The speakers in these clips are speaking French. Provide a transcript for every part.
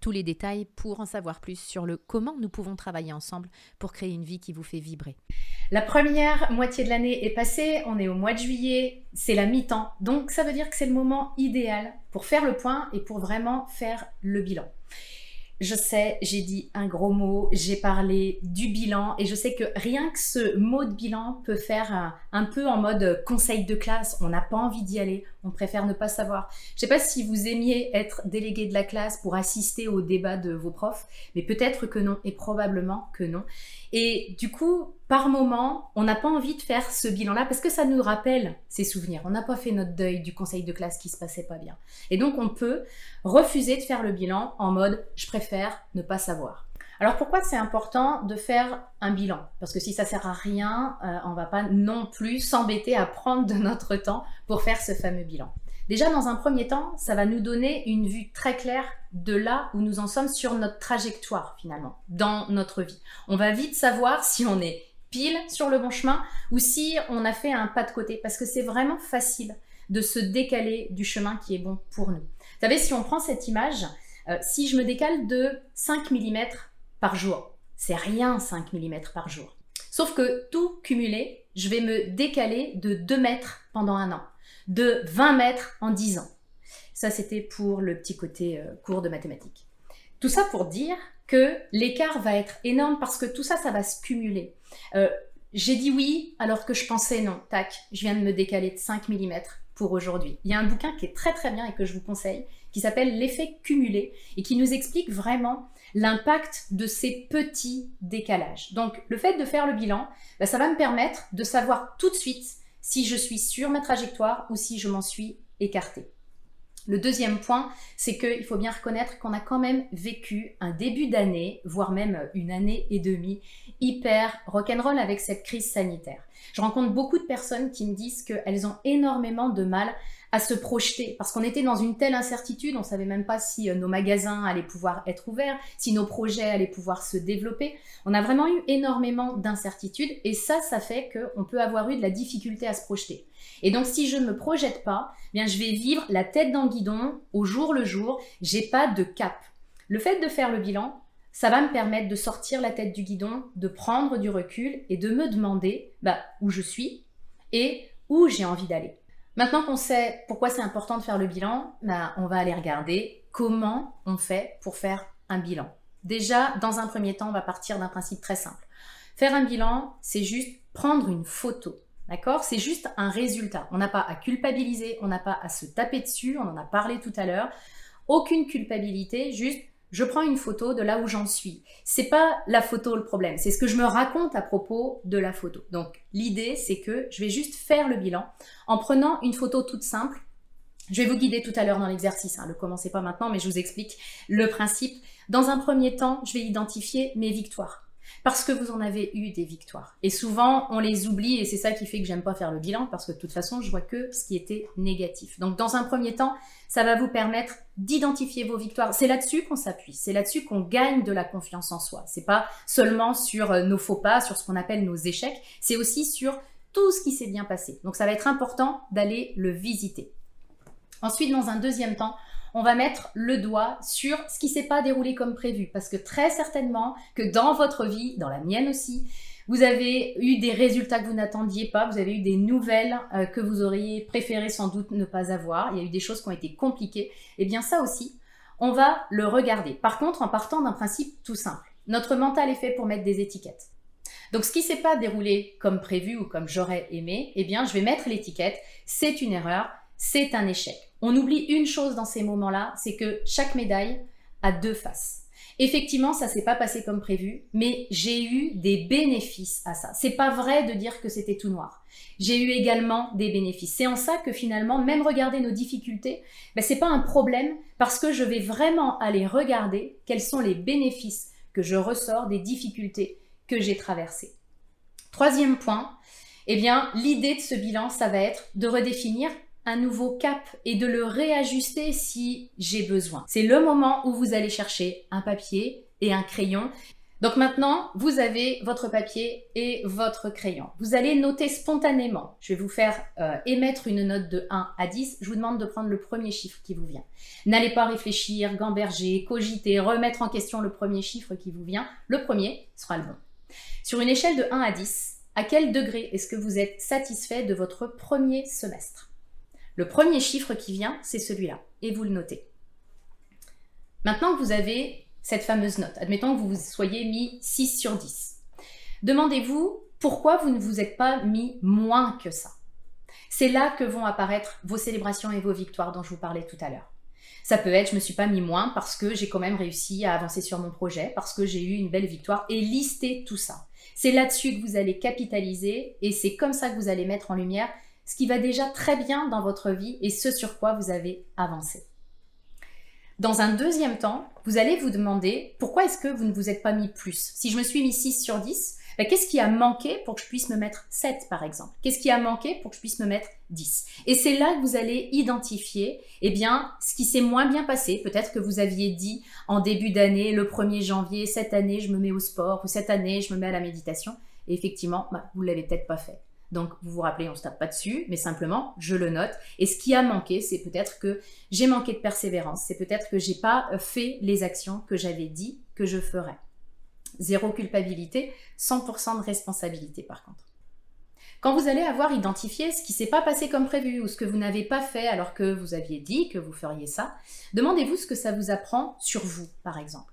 tous les détails pour en savoir plus sur le comment nous pouvons travailler ensemble pour créer une vie qui vous fait vibrer. La première moitié de l'année est passée, on est au mois de juillet, c'est la mi-temps, donc ça veut dire que c'est le moment idéal pour faire le point et pour vraiment faire le bilan. Je sais, j'ai dit un gros mot, j'ai parlé du bilan et je sais que rien que ce mot de bilan peut faire un, peu en mode conseil de classe. On n'a pas envie d'y aller, on préfère ne pas savoir. Je ne sais pas si vous aimiez être délégué de la classe pour assister au débat de vos profs, mais peut-être que non et probablement que non. Et du coup, par moment, on n'a pas envie de faire ce bilan-là parce que ça nous rappelle ces souvenirs. On n'a pas fait notre deuil du conseil de classe qui se passait pas bien. Et donc, on peut refuser de faire le bilan en mode je préfère ne pas savoir. Alors pourquoi c'est important de faire un bilan? Parce que si ça sert à rien, euh, on va pas non plus s'embêter à prendre de notre temps pour faire ce fameux bilan. Déjà, dans un premier temps, ça va nous donner une vue très claire de là où nous en sommes sur notre trajectoire finalement, dans notre vie. On va vite savoir si on est sur le bon chemin ou si on a fait un pas de côté, parce que c'est vraiment facile de se décaler du chemin qui est bon pour nous. Vous savez, si on prend cette image, euh, si je me décale de 5 mm par jour, c'est rien 5 mm par jour. Sauf que tout cumulé, je vais me décaler de 2 mètres pendant un an de 20 mètres en 10 ans. Ça, c'était pour le petit côté euh, cours de mathématiques. Tout ça pour dire que l'écart va être énorme parce que tout ça, ça va se cumuler. Euh, j'ai dit oui alors que je pensais non. Tac, je viens de me décaler de 5 mm pour aujourd'hui. Il y a un bouquin qui est très très bien et que je vous conseille, qui s'appelle L'effet cumulé et qui nous explique vraiment l'impact de ces petits décalages. Donc le fait de faire le bilan, bah, ça va me permettre de savoir tout de suite si je suis sur ma trajectoire ou si je m'en suis écartée. Le deuxième point, c'est qu'il faut bien reconnaître qu'on a quand même vécu un début d'année, voire même une année et demie, hyper rock'n'roll avec cette crise sanitaire. Je rencontre beaucoup de personnes qui me disent qu'elles ont énormément de mal à se projeter parce qu'on était dans une telle incertitude, on savait même pas si euh, nos magasins allaient pouvoir être ouverts, si nos projets allaient pouvoir se développer. On a vraiment eu énormément d'incertitudes et ça, ça fait qu'on peut avoir eu de la difficulté à se projeter. Et donc, si je ne me projette pas, eh bien, je vais vivre la tête dans le guidon au jour le jour. J'ai pas de cap. Le fait de faire le bilan, ça va me permettre de sortir la tête du guidon, de prendre du recul et de me demander bah, où je suis et où j'ai envie d'aller. Maintenant qu'on sait pourquoi c'est important de faire le bilan, bah, on va aller regarder comment on fait pour faire un bilan. Déjà, dans un premier temps, on va partir d'un principe très simple. Faire un bilan, c'est juste prendre une photo. D'accord? C'est juste un résultat. On n'a pas à culpabiliser, on n'a pas à se taper dessus, on en a parlé tout à l'heure. Aucune culpabilité, juste je prends une photo de là où j'en suis. C'est pas la photo le problème, c'est ce que je me raconte à propos de la photo. Donc l'idée c'est que je vais juste faire le bilan en prenant une photo toute simple. Je vais vous guider tout à l'heure dans l'exercice, hein. le commencez pas maintenant, mais je vous explique le principe. Dans un premier temps, je vais identifier mes victoires parce que vous en avez eu des victoires. Et souvent, on les oublie et c'est ça qui fait que j'aime pas faire le bilan parce que de toute façon, je vois que ce qui était négatif. Donc, dans un premier temps, ça va vous permettre d'identifier vos victoires. C'est là-dessus qu'on s'appuie, c'est là-dessus qu'on gagne de la confiance en soi. C'est pas seulement sur euh, nos faux pas, sur ce qu'on appelle nos échecs, c'est aussi sur tout ce qui s'est bien passé. Donc, ça va être important d'aller le visiter. Ensuite, dans un deuxième temps, on va mettre le doigt sur ce qui s'est pas déroulé comme prévu. Parce que très certainement que dans votre vie, dans la mienne aussi, vous avez eu des résultats que vous n'attendiez pas, vous avez eu des nouvelles euh, que vous auriez préféré sans doute ne pas avoir, il y a eu des choses qui ont été compliquées. Et eh bien ça aussi, on va le regarder. Par contre, en partant d'un principe tout simple. Notre mental est fait pour mettre des étiquettes. Donc ce qui s'est pas déroulé comme prévu ou comme j'aurais aimé, eh bien je vais mettre l'étiquette, c'est une erreur, c'est un échec. On oublie une chose dans ces moments-là, c'est que chaque médaille a deux faces. Effectivement, ça s'est pas passé comme prévu, mais j'ai eu des bénéfices à ça. C'est pas vrai de dire que c'était tout noir. J'ai eu également des bénéfices. C'est en ça que finalement, même regarder nos difficultés, ben, c'est pas un problème parce que je vais vraiment aller regarder quels sont les bénéfices que je ressors des difficultés que j'ai traversées. Troisième point, eh bien, l'idée de ce bilan, ça va être de redéfinir un nouveau cap et de le réajuster si j'ai besoin. C'est le moment où vous allez chercher un papier et un crayon. Donc maintenant, vous avez votre papier et votre crayon. Vous allez noter spontanément. Je vais vous faire euh, émettre une note de 1 à 10. Je vous demande de prendre le premier chiffre qui vous vient. N'allez pas réfléchir, gamberger, cogiter, remettre en question le premier chiffre qui vous vient. Le premier sera le bon. Sur une échelle de 1 à 10, à quel degré est-ce que vous êtes satisfait de votre premier semestre? Le premier chiffre qui vient, c'est celui-là. Et vous le notez. Maintenant que vous avez cette fameuse note. Admettons que vous vous soyez mis 6 sur 10. Demandez-vous pourquoi vous ne vous êtes pas mis moins que ça. C'est là que vont apparaître vos célébrations et vos victoires dont je vous parlais tout à l'heure. Ça peut être, je me suis pas mis moins parce que j'ai quand même réussi à avancer sur mon projet, parce que j'ai eu une belle victoire et lister tout ça. C'est là-dessus que vous allez capitaliser et c'est comme ça que vous allez mettre en lumière ce qui va déjà très bien dans votre vie et ce sur quoi vous avez avancé. Dans un deuxième temps, vous allez vous demander pourquoi est-ce que vous ne vous êtes pas mis plus? Si je me suis mis 6 sur 10, ben, qu'est-ce qui a manqué pour que je puisse me mettre 7 par exemple? Qu'est-ce qui a manqué pour que je puisse me mettre 10 Et c'est là que vous allez identifier eh ce qui s'est moins bien passé. Peut-être que vous aviez dit en début d'année, le 1er janvier, cette année je me mets au sport ou cette année je me mets à la méditation. Et effectivement, ben, vous ne l'avez peut-être pas fait. Donc, vous vous rappelez, on ne se tape pas dessus, mais simplement, je le note. Et ce qui a manqué, c'est peut-être que j'ai manqué de persévérance. C'est peut-être que j'ai pas fait les actions que j'avais dit que je ferais. Zéro culpabilité, 100% de responsabilité par contre. Quand vous allez avoir identifié ce qui s'est pas passé comme prévu ou ce que vous n'avez pas fait alors que vous aviez dit que vous feriez ça, demandez-vous ce que ça vous apprend sur vous, par exemple.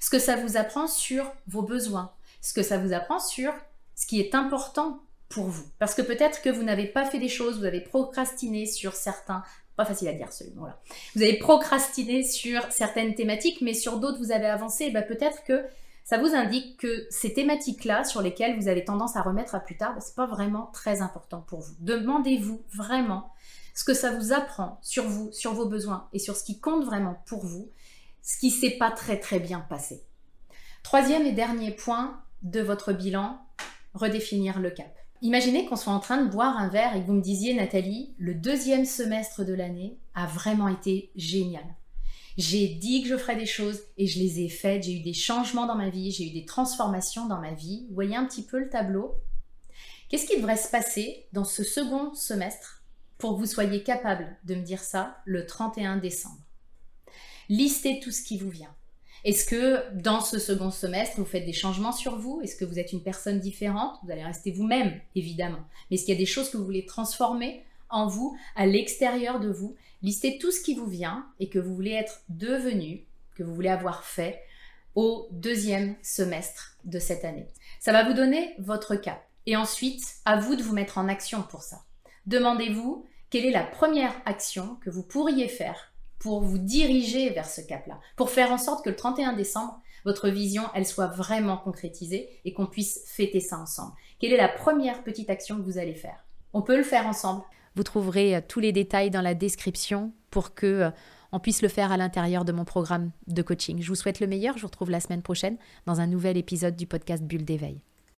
Ce que ça vous apprend sur vos besoins. Ce que ça vous apprend sur ce qui est important pour vous. Parce que peut-être que vous n'avez pas fait des choses, vous avez procrastiné sur certains pas facile à dire celui là Vous avez procrastiné sur certaines thématiques, mais sur d'autres vous avez avancé. Bah, peut-être que ça vous indique que ces thématiques-là, sur lesquelles vous avez tendance à remettre à plus tard, bah, c'est pas vraiment très important pour vous. Demandez-vous vraiment ce que ça vous apprend sur vous, sur vos besoins et sur ce qui compte vraiment pour vous, ce qui s'est pas très très bien passé. Troisième et dernier point de votre bilan, redéfinir le cap. Imaginez qu'on soit en train de boire un verre et que vous me disiez, Nathalie, le deuxième semestre de l'année a vraiment été génial. J'ai dit que je ferais des choses et je les ai faites. J'ai eu des changements dans ma vie, j'ai eu des transformations dans ma vie. Voyez un petit peu le tableau? Qu'est-ce qui devrait se passer dans ce second semestre pour que vous soyez capable de me dire ça le 31 décembre? Listez tout ce qui vous vient. Est-ce que dans ce second semestre, vous faites des changements sur vous? Est-ce que vous êtes une personne différente? Vous allez rester vous-même, évidemment. Mais est-ce qu'il y a des choses que vous voulez transformer en vous, à l'extérieur de vous? Listez tout ce qui vous vient et que vous voulez être devenu, que vous voulez avoir fait au deuxième semestre de cette année. Ça va vous donner votre cap. Et ensuite, à vous de vous mettre en action pour ça. Demandez-vous quelle est la première action que vous pourriez faire pour vous diriger vers ce cap-là, pour faire en sorte que le 31 décembre, votre vision, elle soit vraiment concrétisée et qu'on puisse fêter ça ensemble. Quelle est la première petite action que vous allez faire? On peut le faire ensemble. Vous trouverez euh, tous les détails dans la description pour que euh, on puisse le faire à l'intérieur de mon programme de coaching. Je vous souhaite le meilleur. Je vous retrouve la semaine prochaine dans un nouvel épisode du podcast Bulle d'éveil.